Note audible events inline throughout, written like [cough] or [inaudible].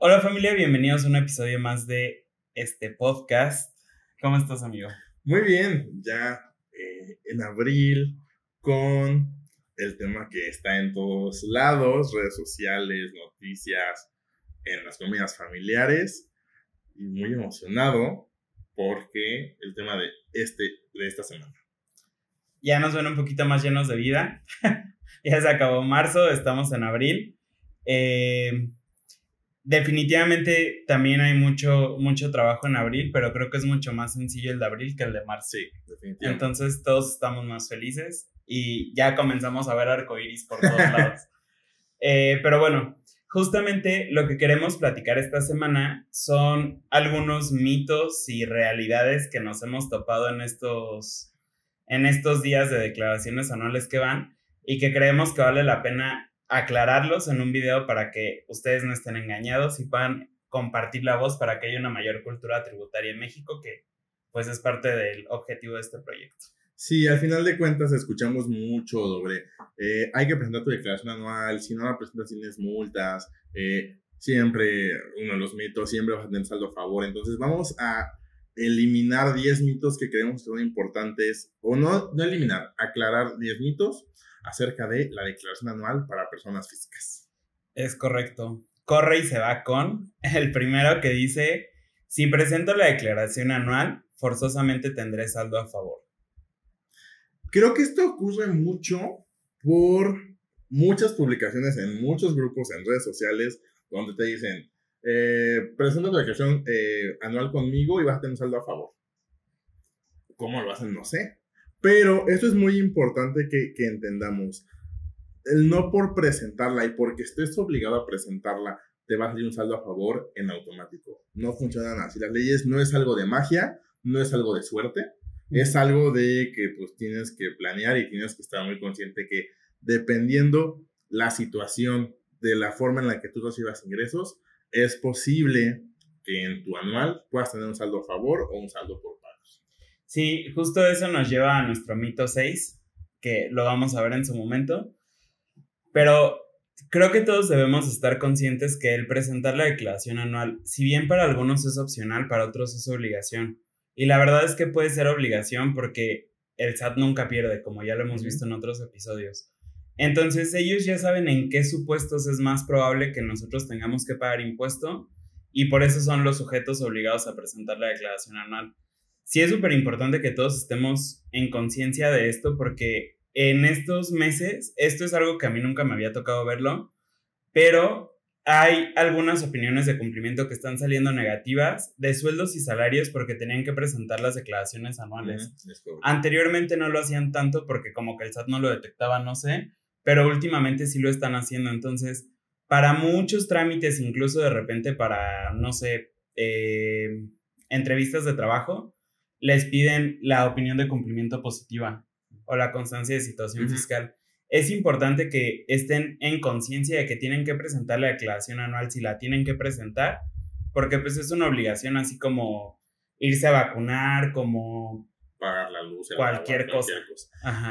Hola familia, bienvenidos a un episodio más de este podcast. ¿Cómo estás, amigo? Muy bien, ya eh, en abril con el tema que está en todos lados, redes sociales, noticias, en las comidas familiares y muy emocionado porque el tema de este de esta semana. Ya nos ven un poquito más llenos de vida. [laughs] ya se acabó marzo, estamos en abril. Eh, definitivamente también hay mucho, mucho trabajo en abril, pero creo que es mucho más sencillo el de abril que el de marzo. Sí, definitivamente. Entonces todos estamos más felices y ya comenzamos a ver arcoiris por todos [laughs] lados. Eh, pero bueno, justamente lo que queremos platicar esta semana son algunos mitos y realidades que nos hemos topado en estos, en estos días de declaraciones anuales que van y que creemos que vale la pena aclararlos en un video para que ustedes no estén engañados y puedan compartir la voz para que haya una mayor cultura tributaria en México, que pues es parte del objetivo de este proyecto. Sí, al final de cuentas escuchamos mucho sobre eh, hay que presentar tu declaración anual, si no la presentas tienes multas, eh, siempre uno de los mitos, siempre vas a tener saldo a favor. Entonces vamos a eliminar 10 mitos que creemos que son importantes, o no, no eliminar, aclarar 10 mitos acerca de la declaración anual para personas físicas. Es correcto. Corre y se va con el primero que dice, si presento la declaración anual, forzosamente tendré saldo a favor. Creo que esto ocurre mucho por muchas publicaciones en muchos grupos en redes sociales donde te dicen, eh, presenta tu declaración eh, anual conmigo y vas a tener saldo a favor. ¿Cómo lo hacen? No sé. Pero esto es muy importante que, que entendamos. El no por presentarla y porque estés obligado a presentarla, te va a salir un saldo a favor en automático. No funcionan así. Las leyes no es algo de magia, no es algo de suerte, es algo de que pues tienes que planear y tienes que estar muy consciente que dependiendo la situación de la forma en la que tú recibas ingresos, es posible que en tu anual puedas tener un saldo a favor o un saldo por Sí, justo eso nos lleva a nuestro mito 6, que lo vamos a ver en su momento. Pero creo que todos debemos estar conscientes que el presentar la declaración anual, si bien para algunos es opcional, para otros es obligación. Y la verdad es que puede ser obligación porque el SAT nunca pierde, como ya lo hemos visto en otros episodios. Entonces ellos ya saben en qué supuestos es más probable que nosotros tengamos que pagar impuesto y por eso son los sujetos obligados a presentar la declaración anual sí es súper importante que todos estemos en conciencia de esto porque en estos meses, esto es algo que a mí nunca me había tocado verlo, pero hay algunas opiniones de cumplimiento que están saliendo negativas de sueldos y salarios porque tenían que presentar las declaraciones anuales. Anteriormente no lo hacían tanto porque como que el SAT no lo detectaba, no sé, pero últimamente sí lo están haciendo. Entonces, para muchos trámites, incluso de repente para, no sé, eh, entrevistas de trabajo, les piden la opinión de cumplimiento positiva o la constancia de situación fiscal. Es importante que estén en conciencia de que tienen que presentar la declaración anual si la tienen que presentar, porque pues es una obligación así como irse a vacunar, como pagar la luz, cualquier, cosa.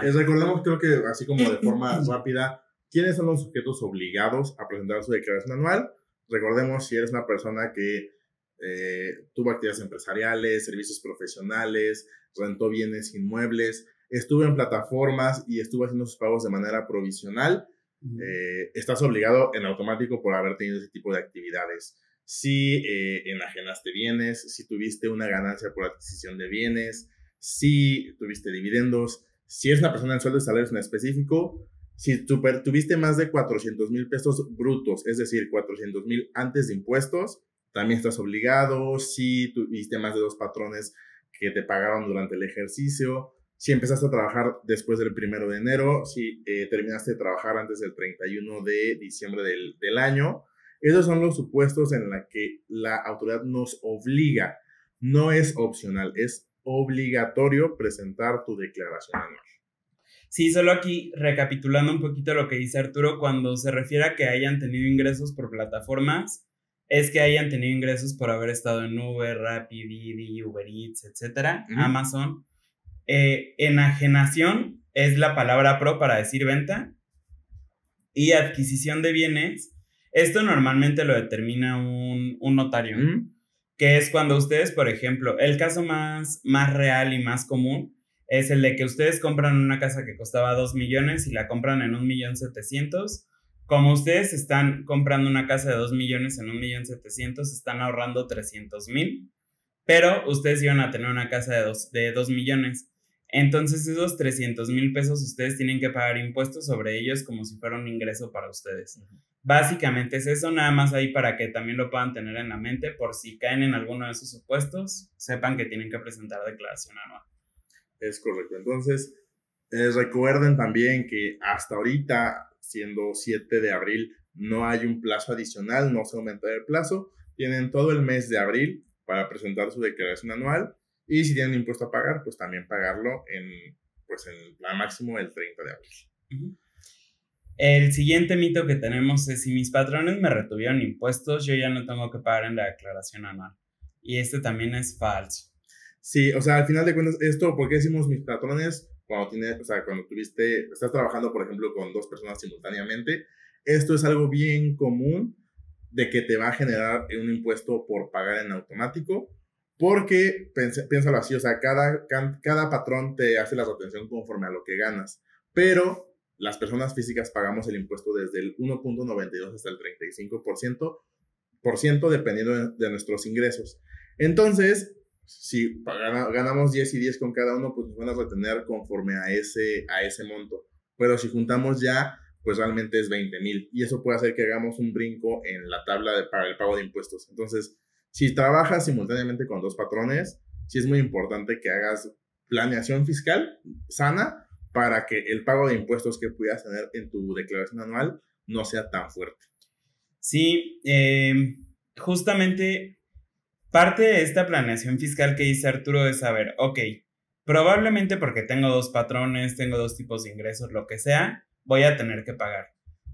Les recordemos, creo que así como de forma [coughs] rápida, quiénes son los sujetos obligados a presentar su declaración anual. Recordemos si eres una persona que eh, tuvo actividades empresariales, servicios profesionales, rentó bienes inmuebles, estuvo en plataformas y estuvo haciendo sus pagos de manera provisional, eh, estás obligado en automático por haber tenido ese tipo de actividades. Si eh, enajenaste bienes, si tuviste una ganancia por adquisición de bienes, si tuviste dividendos, si eres una persona en sueldo de salarios en específico, si tuviste más de 400 mil pesos brutos, es decir, 400 mil antes de impuestos, también estás obligado, si tuviste más de dos patrones que te pagaron durante el ejercicio, si empezaste a trabajar después del primero de enero, si eh, terminaste de trabajar antes del 31 de diciembre del, del año. Esos son los supuestos en los que la autoridad nos obliga. No es opcional, es obligatorio presentar tu declaración anual. Sí, solo aquí recapitulando un poquito lo que dice Arturo, cuando se refiere a que hayan tenido ingresos por plataformas, es que hayan tenido ingresos por haber estado en Uber, Rappi, Didi, Uber Eats, etcétera, Amazon. Eh, enajenación es la palabra pro para decir venta. Y adquisición de bienes Esto normalmente lo determina un, notario, que es cuando ustedes, por ejemplo, el caso más, más real y más común es el de que ustedes compran una casa que costaba 2 millones y la compran en 1 millón 700. Como ustedes están comprando una casa de 2 millones en 1 millón 700, están ahorrando 300 mil, pero ustedes iban a tener una casa de 2, de 2 millones. Entonces esos 300 mil pesos ustedes tienen que pagar impuestos sobre ellos como si fuera un ingreso para ustedes. Básicamente es eso, nada más ahí para que también lo puedan tener en la mente por si caen en alguno de esos supuestos, sepan que tienen que presentar declaración anual. Es correcto. Entonces, eh, recuerden también que hasta ahorita, siendo 7 de abril, no hay un plazo adicional, no se aumenta el plazo. Tienen todo el mes de abril para presentar su declaración anual y si tienen impuesto a pagar, pues también pagarlo en, pues en el máximo el 30 de abril. El siguiente mito que tenemos es si mis patrones me retuvieron impuestos, yo ya no tengo que pagar en la declaración anual. Y este también es falso. Sí, o sea, al final de cuentas, esto, ¿por qué decimos mis patrones? Cuando tienes, o sea, cuando tuviste, estás trabajando, por ejemplo, con dos personas simultáneamente, esto es algo bien común de que te va a generar un impuesto por pagar en automático porque, piénsalo así, o sea, cada, cada patrón te hace la retención conforme a lo que ganas, pero las personas físicas pagamos el impuesto desde el 1.92 hasta el 35%, por ciento dependiendo de, nuestros ingresos. Entonces, si ganamos 10 y 10 con cada uno, pues nos van a retener conforme a ese, a ese monto. Pero si juntamos ya, pues realmente es 20 mil. Y eso puede hacer que hagamos un brinco en la tabla para el pago de impuestos. Entonces, si trabajas simultáneamente con dos patrones, sí es muy importante que hagas planeación fiscal sana para que el pago de impuestos que pudieras tener en tu declaración anual no sea tan fuerte. Sí, em, justamente parte de esta planeación fiscal que dice Arturo es saber, ok, probablemente porque tengo dos patrones, tengo dos tipos de ingresos, lo que sea, voy a tener que pagar.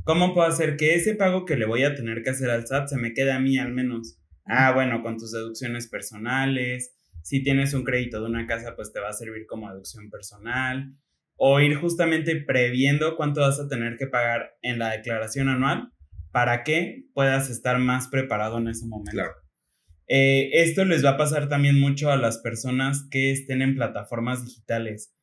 ¿Cómo puedo hacer que ese pago que le voy a tener que hacer al SAT se me quede a mí al menos? Ah, bueno, con tus deducciones personales. Si tienes un crédito de una casa, pues te va a servir como deducción personal. O ir justamente previendo cuánto vas a tener que pagar en la declaración anual para que puedas estar más preparado en ese momento. Claro. Eh, esto les va a pasar también mucho a las personas que estén en plataformas digitales.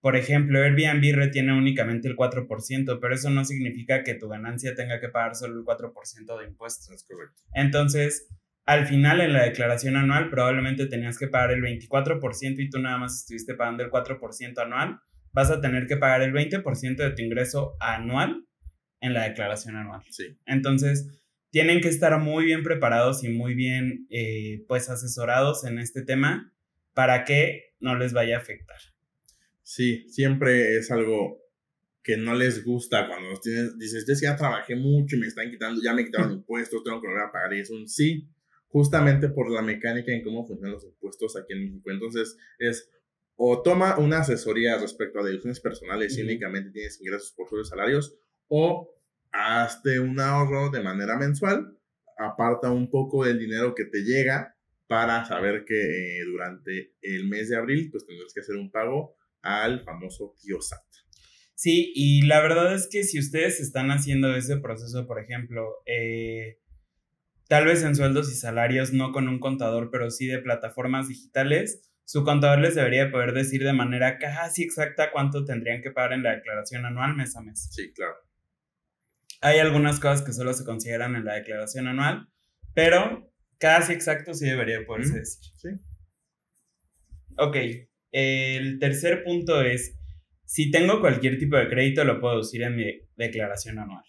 Por ejemplo, Airbnb retiene únicamente el 4%, pero eso no significa que tu ganancia tenga que pagar solo el 4% de impuestos. Es correcto. Entonces, al final en la declaración anual probablemente tenías que pagar el 24% y tú nada más estuviste pagando el 4% anual, vas a tener que pagar el 20% de tu ingreso anual en la declaración anual. Sí. Entonces, tienen que estar muy bien preparados y muy bien, eh, pues, asesorados en este tema para que no les vaya a afectar. Sí, siempre es algo que no les gusta cuando tienes, dices, yo ya trabajé mucho y me están quitando, ya me quitaron impuestos, tengo que volver a pagar y es un sí, justamente por la mecánica en cómo funcionan los impuestos aquí en México. Entonces, es o toma una asesoría respecto a deducciones personales y únicamente tienes ingresos por sus salarios, o hazte un ahorro de manera mensual, aparta un poco del dinero que te llega para saber que eh, durante el mes de abril pues tendrás que hacer un pago al famoso tío SAT. Sí, y la verdad es que si ustedes están haciendo ese proceso, por ejemplo, eh, tal vez en sueldos y salarios, no con un contador, pero sí de plataformas digitales, su contador les debería poder decir de manera casi exacta cuánto tendrían que pagar en la declaración anual mes a mes. Sí, claro. Hay algunas cosas que solo se consideran en la declaración anual, pero casi exacto sí debería poderse decir. Sí. Ok, el tercer punto es, si tengo cualquier tipo de crédito, lo puedo decir en mi declaración anual.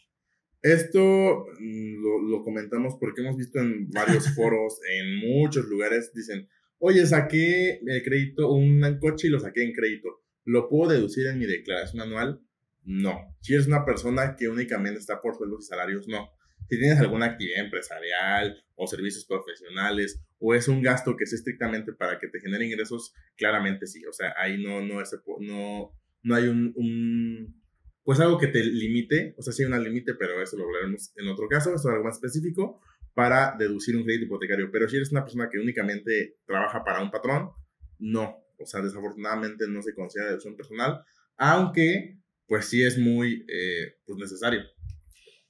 Esto mm, lo, comentamos porque hemos visto en varios [laughs] foros, en muchos lugares, dicen, oye, saqué el crédito, un coche y lo saqué en crédito. ¿Lo puedo deducir en mi declaración anual? No. Si eres una persona que únicamente está por sueldos y salarios, no. Si tienes alguna actividad empresarial o servicios profesionales o es un gasto que es estrictamente para que te genere ingresos, claramente sí. O sea, ahí no, no, es, no, no hay un pues algo que te limite, o sea, sí hay un límite, pero eso lo hablaremos en otro caso, esto es algo más específico, para deducir un crédito hipotecario. Pero si eres una persona que únicamente trabaja para un patrón, no, o sea, desafortunadamente no se considera deducción personal, aunque pues sí es muy eh, pues necesario.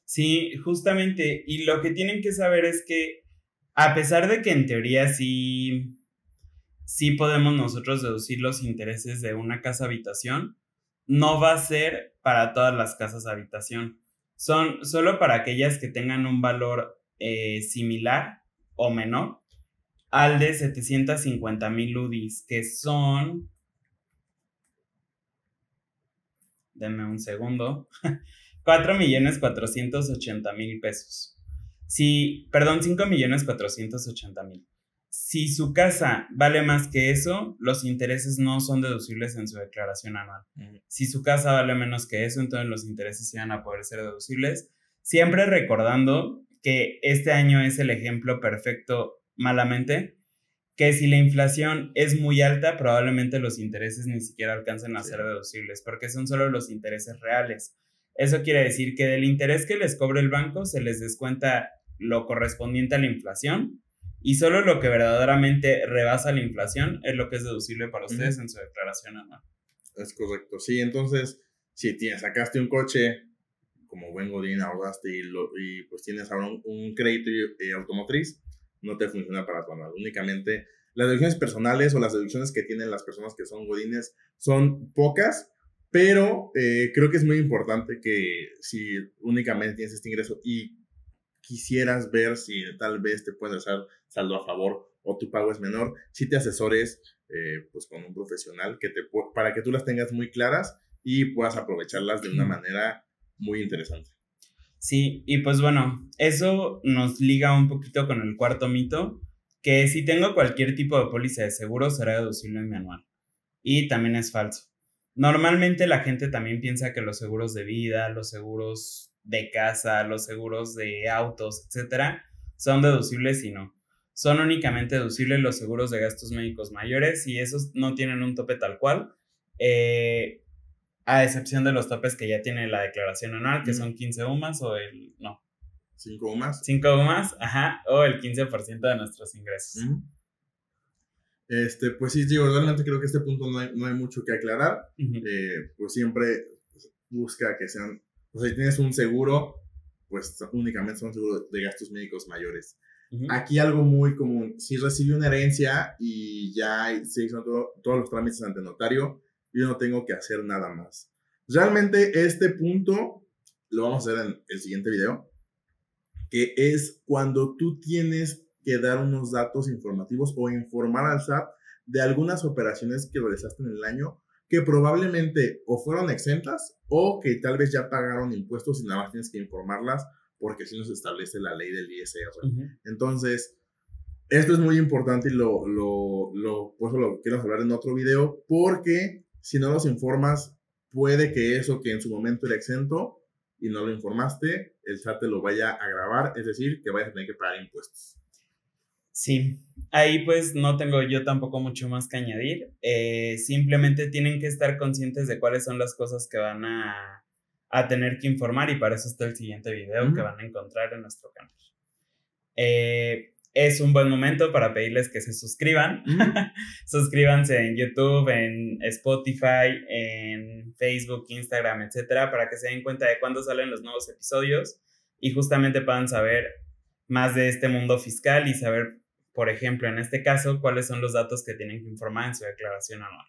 Sí, justamente. Y lo que tienen que saber es que, a pesar de que en teoría sí, sí podemos nosotros deducir los intereses de una casa habitación, no va a ser para todas las casas habitación. Son solo para aquellas que tengan un valor eh, similar o menor al de 750 mil UDIs, que son... Denme un segundo. [laughs] 4 millones 480 mil pesos. Si, perdón, 5 millones 480 mil. Si su casa vale más que eso, los intereses no son deducibles en su declaración anual. Si su casa vale menos que eso, entonces los intereses sí van a poder ser deducibles. Siempre recordando que este año es el ejemplo perfecto malamente, que si la inflación es muy alta, probablemente los intereses ni siquiera alcancen a ser deducibles, porque son solo los intereses reales. Eso quiere decir que del interés que les cobre el banco se les descuenta lo correspondiente a la inflación y solo lo que verdaderamente rebasa la inflación es lo que es deducible para ustedes en su declaración anual. Es correcto, sí, entonces si tienes, sacaste un coche como buen Godín, ahorraste y, y pues tienes ahora un, crédito automotriz, no te funciona para tu anual. Únicamente las deducciones personales o las deducciones que tienen las personas que son Godines son pocas, pero eh, creo que es muy importante que si únicamente tienes este ingreso y quisieras ver si tal vez te puedes hacer saldo a favor o tu pago es menor, si te asesores eh, pues con un profesional que te, para que tú las tengas muy claras y puedas aprovecharlas de una manera muy interesante. Sí, y pues bueno, eso nos liga un poquito con el cuarto mito, que si tengo cualquier tipo de póliza de seguro será deducible en mi anual. Y también es falso. Normalmente la gente también piensa que los seguros de vida, los seguros de casa, los seguros de autos, etcétera, son deducibles y no. Son únicamente deducibles los seguros de gastos médicos mayores y esos no tienen un tope tal cual. Eh, a excepción de los topes que ya tiene la declaración anual, que son 15 UMAS o el. No. 5 UMAS. 5 UMAS, ajá, o el 15% de nuestros ingresos. Este, pues sí, digo, realmente creo que este punto no hay, no hay mucho que aclarar. Eh, pues siempre busca que sean, o sea, si tienes un seguro, pues únicamente son seguros de gastos médicos mayores. Aquí algo muy común, si recibió una herencia y ya se hizo todos los trámites ante notario, yo no tengo que hacer nada más. Realmente este punto lo vamos a hacer en el siguiente video, que es cuando tú tienes que dar unos datos informativos o informar al SAT de algunas operaciones que realizaste en el año que probablemente o fueron exentas o que tal vez ya pagaron impuestos y nada más tienes que informarlas porque así nos establece la ley del ISR. Entonces, esto es muy importante y lo, lo, lo, pues lo quiero hablar en otro video porque si no los informas, puede que eso que en su momento era exento y no lo informaste, el SAT te lo vaya a grabar, es decir, que vayas a tener que pagar impuestos. Sí, ahí pues no tengo yo tampoco mucho más que añadir. Eh, simplemente tienen que estar conscientes de cuáles son las cosas que van a, a tener que informar y para eso está el siguiente video que van a encontrar en nuestro canal. Eh, es un buen momento para pedirles que se suscriban. [laughs] Suscríbanse en YouTube, en Spotify, en Facebook, Instagram, etcétera, para que se den cuenta de cuándo salen los nuevos episodios y justamente puedan saber más de este mundo fiscal y saber por ejemplo, en este caso, cuáles son los datos que tienen que informar en su declaración anual.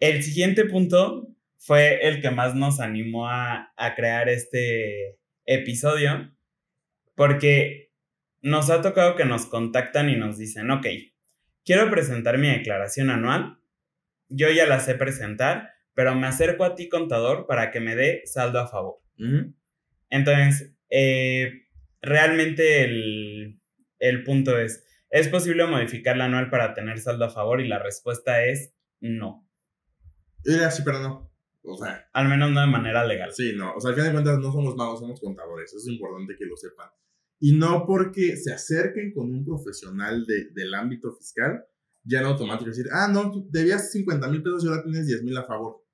El siguiente punto fue el que más nos animó a, crear este episodio, porque nos ha tocado que nos contactan y nos dicen, ok, quiero presentar mi declaración anual, yo ya la sé presentar, pero me acerco a ti contador para que me dé saldo a favor. Entonces, eh, realmente el, el punto es, ¿es posible modificar la anual para tener saldo a favor? Y la respuesta es no. sí, pero no. O sea. Al menos no de manera legal. Sí, no. O sea, al final de cuentas no somos magos, somos contadores. Eso es importante que lo sepan. Y no porque se acerquen con un profesional de, del ámbito fiscal, ya no automático decir, ah, no, debías 50 mil pesos y ahora tienes 10 mil a favor.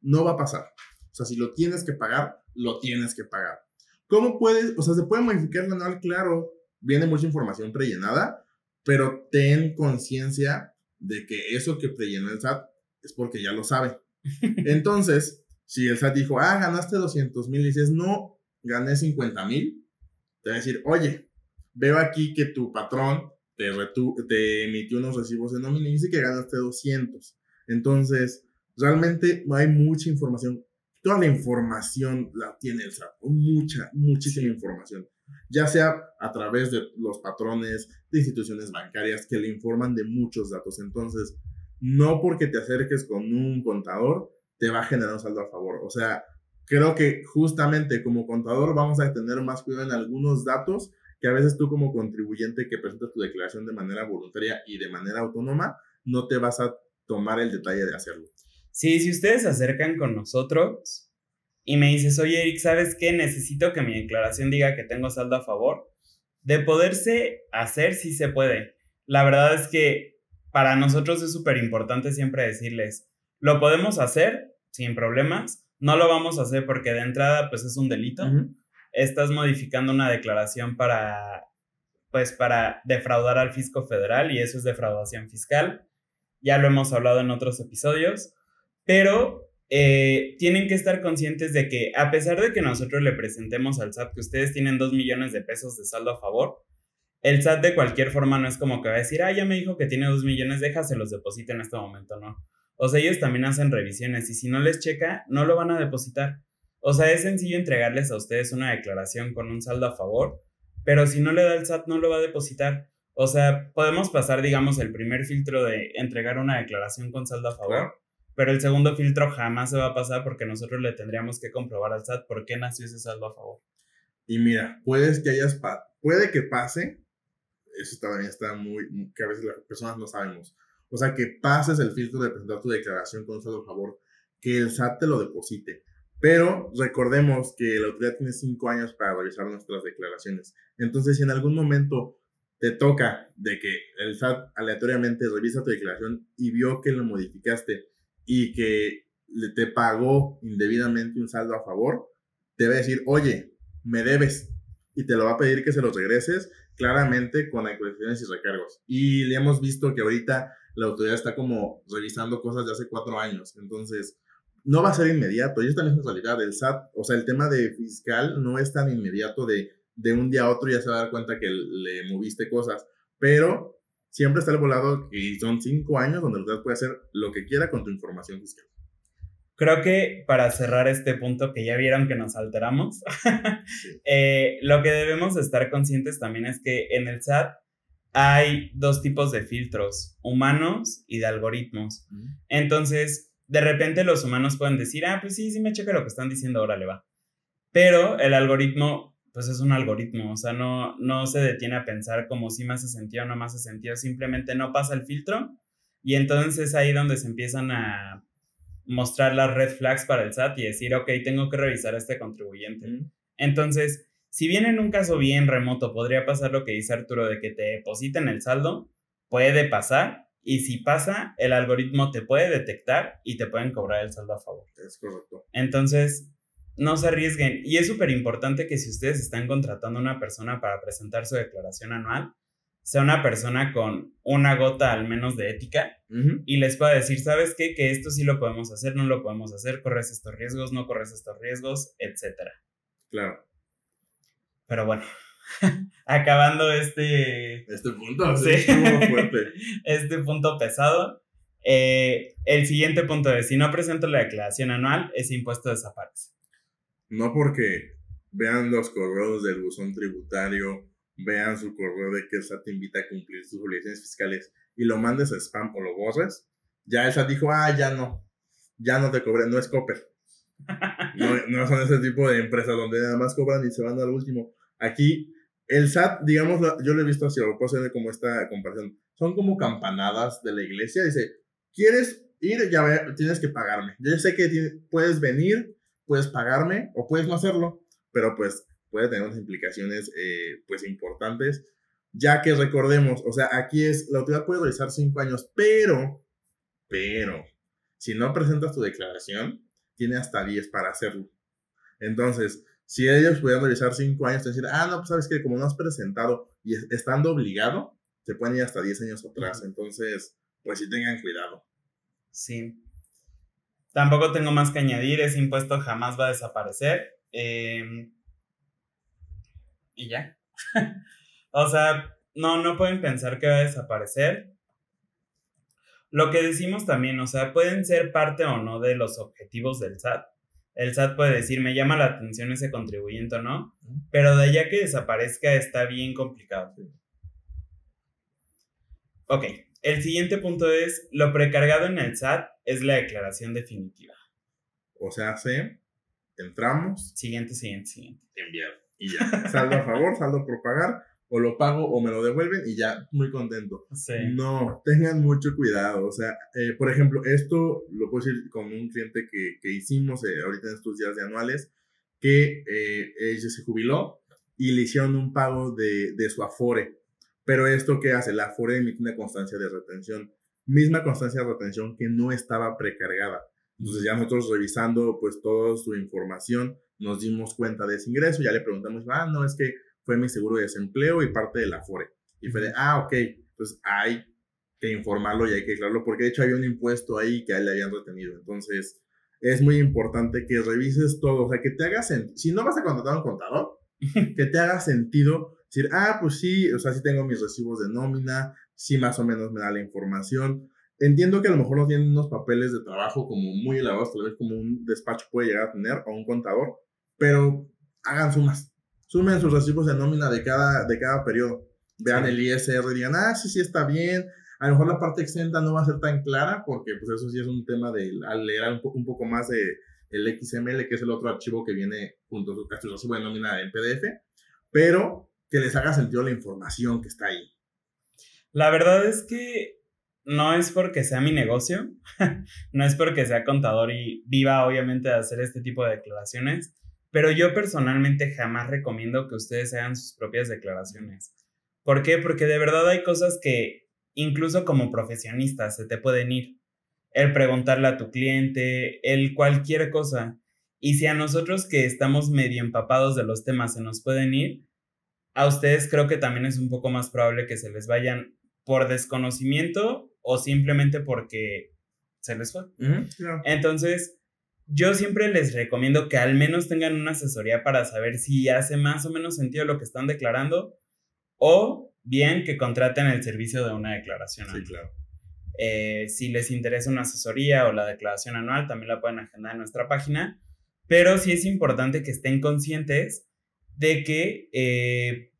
No va a pasar. O sea, si lo tienes que pagar, lo tienes que pagar. ¿Cómo puedes? O sea, se puede modificar la anual, claro, viene mucha información prellenada, pero ten conciencia de que eso que prellenó el SAT es porque ya lo sabe. [laughs] Entonces, si el SAT dijo, ah, ganaste 200 mil, y dices, no, gané 50 mil, te va a decir, oye, veo aquí que tu patrón te, te emitió unos recibos de nómina y dice que ganaste 200. Entonces, realmente hay mucha información. Toda la información la tiene el SAT, mucha, muchísima información. Ya sea a través de los patrones de instituciones bancarias que le informan de muchos datos. Entonces, no porque te acerques con un contador, te va a generar un saldo a favor. O sea, creo que justamente como contador vamos a tener más cuidado en algunos datos que a veces tú como contribuyente que presentas tu declaración de manera voluntaria y de manera autónoma, no te vas a tomar el detalle de hacerlo. Sí, si ustedes se acercan con nosotros y me dices, oye Eric, ¿sabes qué? Necesito que mi declaración diga que tengo saldo a favor. De poderse hacer, sí se puede. La verdad es que para nosotros es súper importante siempre decirles, lo podemos hacer sin problemas, no lo vamos a hacer porque de entrada pues es un delito estás modificando una declaración para, pues, para defraudar al fisco federal y eso es defraudación fiscal. Ya lo hemos hablado en otros episodios, pero eh, tienen que estar conscientes de que a pesar de que nosotros le presentemos al SAT que ustedes tienen dos millones de pesos de saldo a favor, el SAT de cualquier forma no es como que va a decir, ah, ya me dijo que tiene dos millones, déjase los deposite en este momento, no. O sea, ellos también hacen revisiones y si no les checa, no lo van a depositar. O sea, es sencillo entregarles a ustedes una declaración con un saldo a favor, pero si no le da el SAT no lo va a depositar. O sea, podemos pasar, digamos, el primer filtro de entregar una declaración con saldo a favor, pero el segundo filtro jamás se va a pasar porque nosotros le tendríamos que comprobar al SAT por qué nació ese saldo a favor. Y mira, puedes que hayas, puede que pase, eso también está muy, que a veces las personas no sabemos. O sea, que pases el filtro de presentar tu declaración con saldo a favor, que el SAT te lo deposite. Pero recordemos que la autoridad tiene cinco años para revisar nuestras declaraciones. Entonces, si en algún momento te toca de que el SAT aleatoriamente revisa tu declaración y vio que lo modificaste y que te pagó indebidamente un saldo a favor, te va a decir, oye, me debes. Y te lo va a pedir que se los regreses claramente con actualizaciones y recargos. Y le hemos visto que ahorita la autoridad está como revisando cosas de hace cuatro años. Entonces, no va a ser inmediato, y esta es la realidad, el SAT, o sea, el tema de fiscal no es tan inmediato de, de un día a otro ya se va a dar cuenta que le moviste cosas, pero siempre está el volado y son cinco años donde el SAT puede hacer lo que quiera con tu información fiscal. Creo que para cerrar este punto que ya vieron que nos alteramos, [laughs] eh, lo que debemos estar conscientes también es que en el SAT hay dos tipos de filtros, humanos y de algoritmos. Entonces, de repente los humanos pueden decir, ah, pues sí, sí me checa lo que están diciendo, ahora le va. Pero el algoritmo, pues es un algoritmo, o sea, no, no se detiene a pensar como si me hace sentido o no me hace sentido, simplemente no pasa el filtro y entonces es ahí donde se empiezan a mostrar las red flags para el SAT y decir, ok, tengo que revisar a este contribuyente. Entonces, si bien en un caso bien remoto podría pasar lo que dice Arturo de que te depositen el saldo, puede pasar, y si pasa, el algoritmo te puede detectar y te pueden cobrar el saldo a favor. Es correcto. Entonces, no se arriesguen. Y es súper importante que si ustedes están contratando a una persona para presentar su declaración anual, sea una persona con una gota al menos de ética y les pueda decir, ¿sabes qué? Que esto sí lo podemos hacer, no lo podemos hacer, corres estos riesgos, no corres estos riesgos, etcétera. Claro. Pero bueno, [laughs] acabando este... Este punto, sí. fuerte. [laughs] este punto pesado. Eh, el siguiente punto es, si no presento la declaración anual, ese impuesto desaparece. No porque vean los correos del buzón tributario, vean su correo de que el SAT te invita a cumplir sus obligaciones fiscales y lo mandes a spam o lo borres, ya el SAT dijo, ah, ya no, ya no te cobré, no es Copper. No, no son ese tipo de empresas donde nada más cobran y se van al último. Aquí, el SAT, digamos, yo lo he visto así, lo puedo hacer como esta comparación. Son como campanadas de la iglesia. Dice, ¿quieres ir? Ya tienes que pagarme. Yo sé que puedes venir, puedes pagarme o puedes no hacerlo, pero pues puede tener unas implicaciones eh, pues importantes. Ya que recordemos, o sea, aquí es, la autoridad puede realizar cinco años, pero, pero, si no presentas tu declaración, tiene hasta 10 para hacerlo. Entonces, si ellos pudieran revisar cinco años, decir, ah, no, pues sabes que como no has presentado y estando obligado, te pueden ir hasta 10 años atrás. Entonces, pues sí tengan cuidado. Sí. Tampoco tengo más que añadir, ese impuesto jamás va a desaparecer. Em, y ya. [laughs] o sea, no, no pueden pensar que va a desaparecer. Lo que decimos también, o sea, pueden ser parte o no de los objetivos del SAT. El SAT puede decir, me llama la atención ese contribuyente o no, pero de allá que desaparezca está bien complicado. Ok, el siguiente punto es, lo precargado en el SAT es la declaración definitiva. O sea, se entramos. Siguiente, siguiente, siguiente. Enviar. Y ya. Saldo a favor, saldo por pagar o lo pago o me lo devuelven y ya muy contento. No, tengan mucho cuidado. O sea, eh, por ejemplo, esto lo puedo decir con un cliente que, que hicimos eh, ahorita en estos días de anuales, que eh, ella se jubiló y le hicieron un pago de, de su Afore. Pero esto que hace, la Afore emite una constancia de retención, misma constancia de retención que no estaba precargada. Entonces ya nosotros revisando pues toda su información, nos dimos cuenta de ese ingreso, ya le preguntamos, ah, no, es que fue mi seguro de desempleo y parte de la FORE. Y fue de, ah, ok, pues hay que informarlo y hay que declararlo, porque de hecho había un impuesto ahí que a él le habían retenido. Entonces, es muy importante que revises todo, o sea, que te haga sentido. Si no vas a contratar a un contador, [laughs] que te haga sentido decir, ah, pues sí, o sea, sí tengo mis recibos de nómina, sí más o menos me da la información. Entiendo que a lo mejor no tienen unos papeles de trabajo como muy elaborados, tal vez como un despacho puede llegar a tener o un contador, pero hagan sumas sumen sus recibos de nómina de cada, de cada periodo. Vean el ISR y digan, ah, sí, sí, está bien. A lo mejor la parte exenta no va a ser tan clara porque pues eso sí es un tema de al leer un, poco, un poco más de el XML, que es el otro archivo que viene junto a su recibo de nómina en PDF, pero que les haga sentido la información que está ahí. La verdad es que no es porque sea mi negocio, [laughs] no es porque sea contador y viva obviamente de hacer este tipo de declaraciones, pero yo personalmente jamás recomiendo que ustedes hagan sus propias declaraciones. ¿Por qué? Porque de verdad hay cosas que incluso como profesionistas se te pueden ir. El preguntarle a tu cliente, el cualquier cosa. Y si a nosotros que estamos medio empapados de los temas se nos pueden ir, a ustedes creo que también es un poco más probable que se les vayan por desconocimiento o simplemente porque se les fue. Entonces, yo siempre les recomiendo que al menos tengan una asesoría para saber si hace más o menos sentido lo que están declarando o bien que contraten el servicio de una declaración anual. Sí, claro. Eh, si les interesa una asesoría o la declaración anual, también la pueden agendar en nuestra página, pero sí es importante que estén conscientes de que, eh,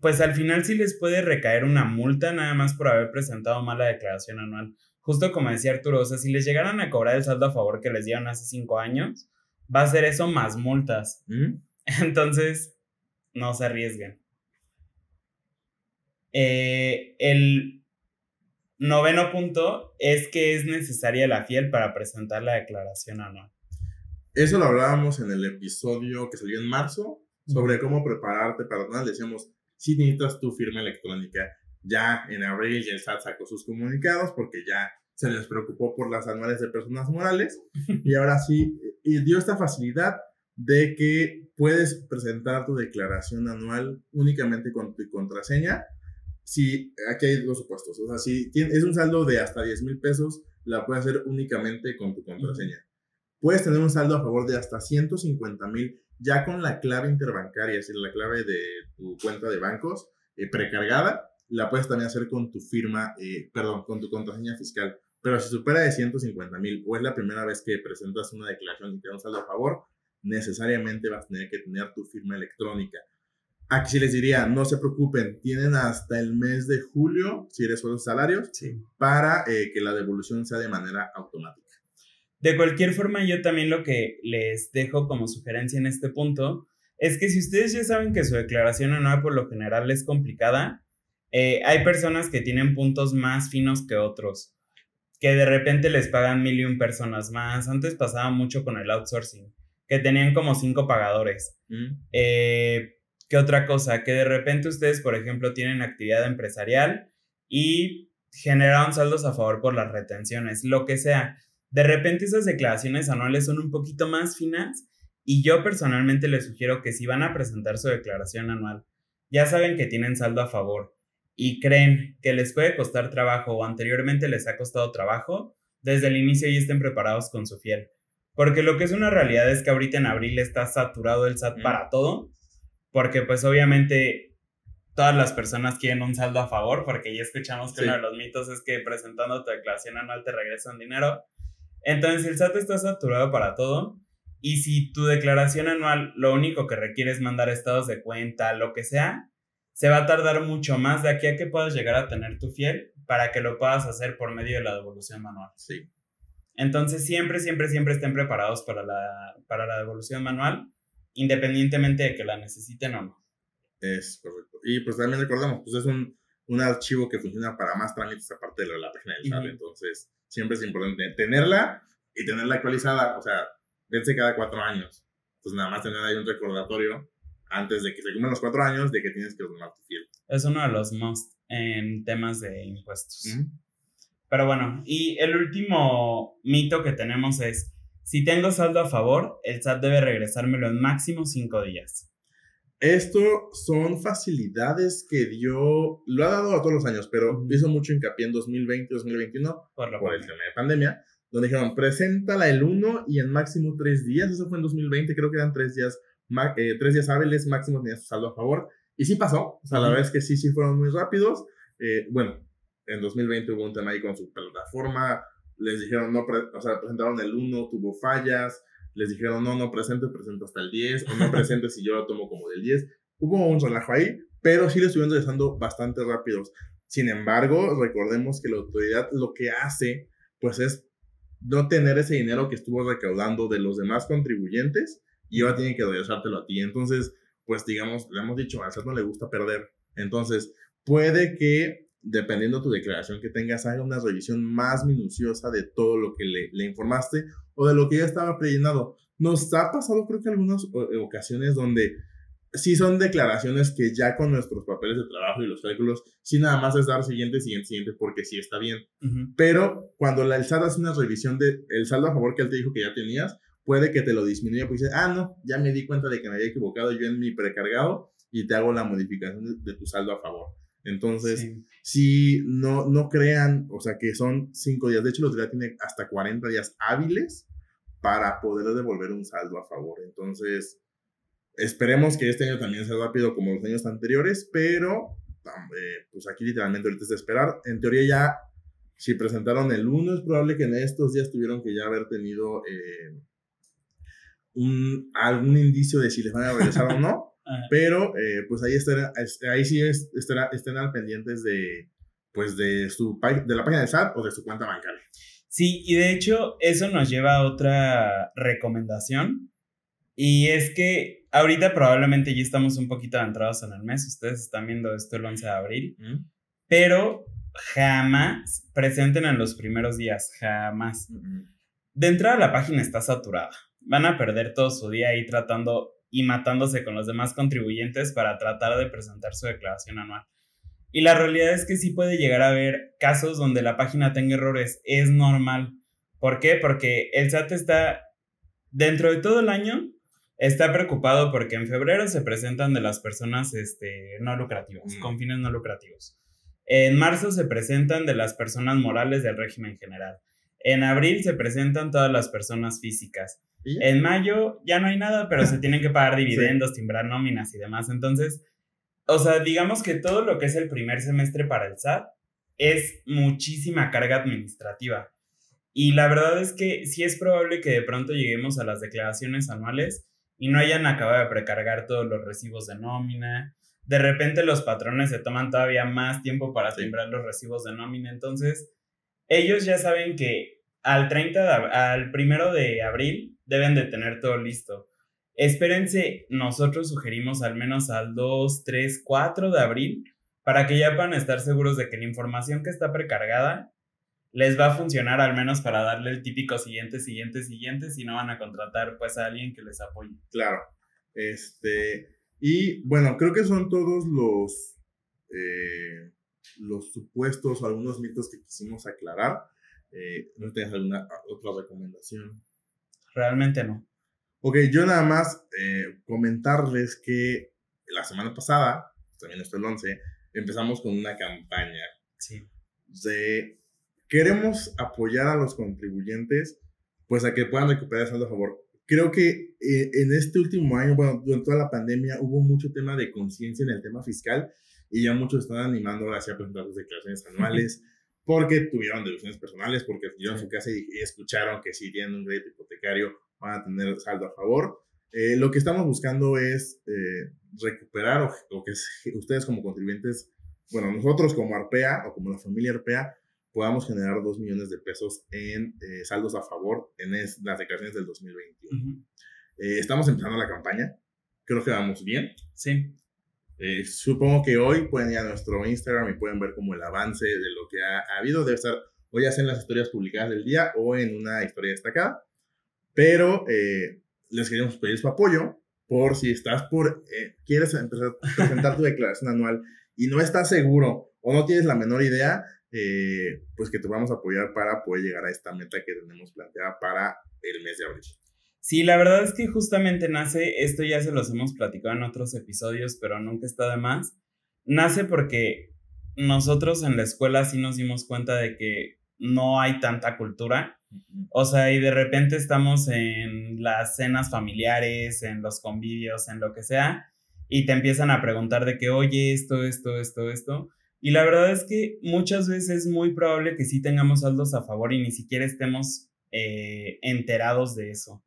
pues al final sí les puede recaer una multa nada más por haber presentado mal la declaración anual justo como decía Arturo, o sea, si les llegaran a cobrar el saldo a favor que les dieron hace cinco años, va a ser eso más multas. [laughs] Entonces, no se arriesguen. Eh, el noveno punto es que es necesaria la fiel para presentar la declaración anual. Eso lo hablábamos en el episodio que salió en marzo sobre cómo prepararte para anual. Decíamos, si necesitas tu firma electrónica. Ya en abril ya el SAT sacó sus comunicados porque ya se les preocupó por las anuales de personas morales [laughs] y ahora sí y dio esta facilidad de que puedes presentar tu declaración anual únicamente con tu contraseña. Si aquí hay dos supuestos, o sea, si es un saldo de hasta 10 mil pesos, la puedes hacer únicamente con tu contraseña. Puedes tener un saldo a favor de hasta 150 mil ya con la clave interbancaria, es decir, la clave de tu cuenta de bancos eh, precargada la puedes también hacer con tu firma, eh, perdón, con tu contraseña fiscal. Pero si supera de 150 mil o es la primera vez que presentas una declaración y te da un saldo a favor, necesariamente vas a tener que tener tu firma electrónica. Aquí sí les diría, no se preocupen, tienen hasta el mes de julio, si eres sueldos salarios, para eh, que la devolución sea de manera automática. De cualquier forma, yo también lo que les dejo como sugerencia en este punto es que si ustedes ya saben que su declaración anual por lo general es complicada, eh, hay personas que tienen puntos más finos que otros, que de repente les pagan mil y un personas más. Antes pasaba mucho con el outsourcing, que tenían como cinco pagadores. Mm. Eh, ¿Qué otra cosa? Que de repente ustedes, por ejemplo, tienen actividad empresarial y generaron saldos a favor por las retenciones, lo que sea. De repente esas declaraciones anuales son un poquito más finas y yo personalmente les sugiero que si van a presentar su declaración anual, ya saben que tienen saldo a favor y creen que les puede costar trabajo o anteriormente les ha costado trabajo, desde el inicio ya estén preparados con su fiel. Porque lo que es una realidad es que ahorita en abril está saturado el SAT para todo porque pues obviamente todas las personas quieren un saldo a favor, porque ya escuchamos que uno de los mitos es que presentando tu declaración anual te regresan dinero. Entonces el SAT está saturado para todo. Y si tu declaración anual lo único que requiere es mandar estados de cuenta, lo que sea, se va a tardar mucho más de aquí a que puedas llegar a tener tu fiel para que lo puedas hacer por medio de la devolución manual. Sí. Entonces siempre, siempre, siempre estén preparados para la, para la devolución manual, independientemente de que la necesiten o no. Es correcto. Y pues también recordamos, pues es un, un archivo que funciona para más trámites aparte de la página del SAT. Entonces siempre es importante tenerla y tenerla actualizada. O sea, vence cada cuatro años. Entonces nada más tener ahí un recordatorio antes de que se cumplan los cuatro años de que tienes que ordenar tu fiel. Es uno de los most en temas de impuestos. Pero bueno, y el último mito que tenemos es, si tengo saldo a favor, el SAT debe regresármelo en máximo cinco días. Esto son facilidades que dio, lo ha dado a todos los años, pero hizo mucho hincapié en 2020, 2021 por, por el tema de pandemia, donde dijeron, preséntala el 1 y en máximo tres días, eso fue en 2020, creo que eran tres días, eh, tres días hábiles, máximo tenías su saldo a favor, y sí pasó, o sea, la verdad es que sí, sí fueron muy rápidos, eh, bueno, en 2020 hubo un tema ahí con su plataforma, les dijeron, no, o sea, presentaron el 1, tuvo fallas, les dijeron, no, no presente, presento hasta el 10, o no [laughs] presente si yo lo tomo como del 10. Hubo un relajo ahí, pero sí le estuvieron regresando bastante rápidos. Sin embargo, recordemos que la autoridad lo que hace, pues es no tener ese dinero que estuvo recaudando de los demás contribuyentes y ahora tiene que regresártelo a ti. Entonces, pues digamos, le hemos dicho, a SAT no le gusta perder. Entonces, puede que, dependiendo de tu declaración que tengas, haga una revisión más minuciosa de todo lo que le, le informaste o de lo que ya estaba prellenado. Nos ha pasado, creo que algunas eh, ocasiones donde sí son declaraciones que ya con nuestros papeles de trabajo y los cálculos, sí nada más es dar siguiente, siguiente, siguiente, porque sí está bien. Pero cuando la, el SAT hace una revisión del el saldo a favor que él te dijo que ya tenías, puede que te lo disminuya, porque dice, ah, no, ya me di cuenta de que me había equivocado yo en mi precargado y te hago la modificación de, tu saldo a favor. Entonces, si no, no crean, o sea, que son cinco días, de hecho, autoridad tiene hasta 40 días hábiles para poder devolver un saldo a favor. Entonces, Esperemos que este año también sea rápido como los años anteriores, pero eh, pues aquí literalmente ahorita es de esperar. En teoría ya, si presentaron el 1, es probable que en estos días tuvieron que ya haber tenido eh, un, algún indicio de si les van a regresar o no. [laughs] Pero eh, pues ahí, estará, ahí sí estará, estén al pendientes de, pues de, su, de la página de SAT o de su cuenta bancaria. Sí, y de hecho eso nos lleva a otra recomendación. Y es que ahorita probablemente ya estamos un poquito adentrados en el mes, ustedes están viendo esto el 11 de abril, pero jamás presenten en los primeros días, jamás. De entrada la página está saturada, van a perder todo su día ahí tratando y matándose con los demás contribuyentes para tratar de presentar su declaración anual. Y la realidad es que sí puede llegar a haber casos donde la página tenga errores, es normal. ¿Por qué? Porque el SAT está dentro de todo el año está preocupado porque en febrero se presentan de las personas este, no lucrativas, con fines no lucrativos. En marzo se presentan de las personas morales del régimen general. En abril se presentan todas las personas físicas. En mayo ya no hay nada, pero se tienen que pagar [laughs] dividendos, timbrar nóminas y demás. Entonces, o sea, digamos que todo lo que es el primer semestre para el SAT es muchísima carga administrativa. Y la verdad es que sí es probable que de pronto lleguemos a las declaraciones anuales y no hayan acabado de precargar todos los recibos de nómina. De repente los patrones se toman todavía más tiempo para timbrar los recibos de nómina. Entonces, ellos ya saben que al 30 de, al primero de abril deben de tener todo listo. Espérense, nosotros sugerimos al menos al 2, 3, 4 de abril para que ya puedan estar seguros de que la información que está precargada les va a funcionar al menos para darle el típico siguiente, siguiente, siguiente, si no van a contratar pues a alguien que les apoye. Claro. Este, y bueno, creo que son todos los, eh, los supuestos o algunos mitos que quisimos aclarar. Eh, ¿No tienes alguna otra recomendación? Realmente no. Ok, yo nada más eh, comentarles que la semana pasada, también esto el 11, empezamos con una campaña sí. de queremos apoyar a los contribuyentes, pues a que puedan recuperar el saldo a favor. creo que eh, en este último año, bueno, durante toda la pandemia, hubo mucho tema de conciencia en el tema fiscal y ya muchos están animando hacia presentar sus declaraciones anuales [laughs] porque tuvieron deducciones personales, porque en su casa y, escucharon que si tienen un crédito hipotecario van a tener saldo a favor. Eh, lo que estamos buscando es eh, recuperar o, que ustedes como contribuyentes, bueno, nosotros como Arpea o como la familia Arpea, podamos generar 2 millones de pesos en eh, saldos a favor en las declaraciones del 2021. estamos empezando la campaña, creo que vamos bien. Sí. Supongo que hoy pueden ir a nuestro Instagram y pueden ver como el avance de lo que ha, ha habido. Debe estar o ya sea en las historias publicadas del día o en una historia destacada. Pero eh, les queremos pedir su apoyo por si estás por, eh, quieres empezar a presentar tu [laughs] declaración anual y no estás seguro o no tienes la menor idea, eh, pues que te vamos a apoyar para poder llegar a esta meta que tenemos planteada para el mes de abril. Sí, la verdad es que justamente nace, esto ya se los hemos platicado en otros episodios, pero nunca está de más. Nace porque nosotros en la escuela sí nos dimos cuenta de que no hay tanta cultura o sea, y de repente estamos en las cenas familiares, en los convivios, en lo que sea, y te empiezan a preguntar de que, oye, esto, esto, esto, esto. Y la verdad es que muchas veces es muy probable que sí tengamos saldos a favor y ni siquiera estemos eh, enterados de eso.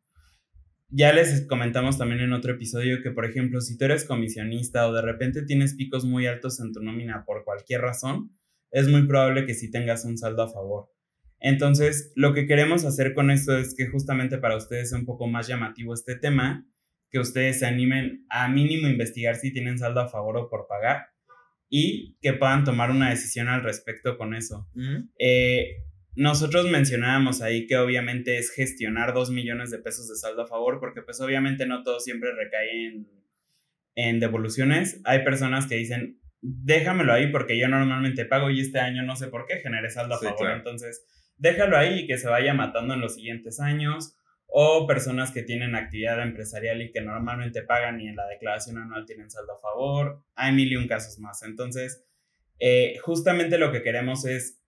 Ya les comentamos también en otro episodio que, por ejemplo, si tú eres comisionista o de repente tienes picos muy altos en tu nómina por cualquier razón, es muy probable que sí tengas un saldo a favor. Entonces, lo que queremos hacer con esto es que justamente para ustedes sea un poco más llamativo este tema, que ustedes se animen a mínimo investigar si tienen saldo a favor o por pagar y que puedan tomar una decisión al respecto con eso. Eh, nosotros mencionábamos ahí que obviamente es gestionar dos millones de pesos de saldo a favor, porque pues obviamente no todo siempre recae en, en devoluciones. Hay personas que dicen, déjamelo ahí porque yo normalmente pago y este año no sé por qué generé saldo a favor. Entonces, déjalo ahí y que se vaya matando en los siguientes años, o personas que tienen actividad empresarial y que normalmente pagan y en la declaración anual tienen saldo a favor, hay mil y un casos más. Entonces, eh, justamente lo que queremos es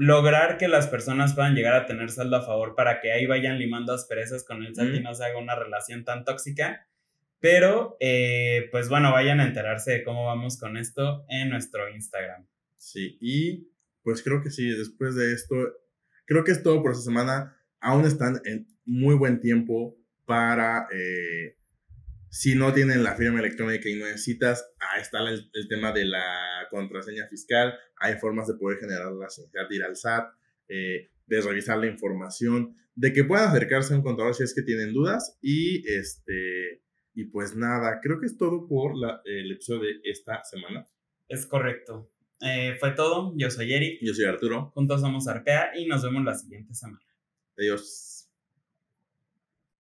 lograr que las personas puedan llegar a tener saldo a favor para que ahí vayan limando asperezas con el SAT y no se haga una relación tan tóxica. Pero, eh, pues bueno, vayan a enterarse de cómo vamos con esto en nuestro Instagram. Sí, y pues creo que sí, después de esto, creo que es todo por esta semana. Aún están en muy buen tiempo para, eh, si no tienen la firma electrónica y no necesitas, ahí está el, tema de la contraseña fiscal, hay formas de poder generarla sin de ir al SAT, eh, de revisar la información, de que puedan acercarse a un contador si es que tienen dudas y este... Y pues nada, creo que es todo por la, el episodio de esta semana. Es correcto. Eh, fue todo. Yo soy Eric. Yo soy Arturo. Juntos somos Arpea y nos vemos la siguiente semana. Adiós.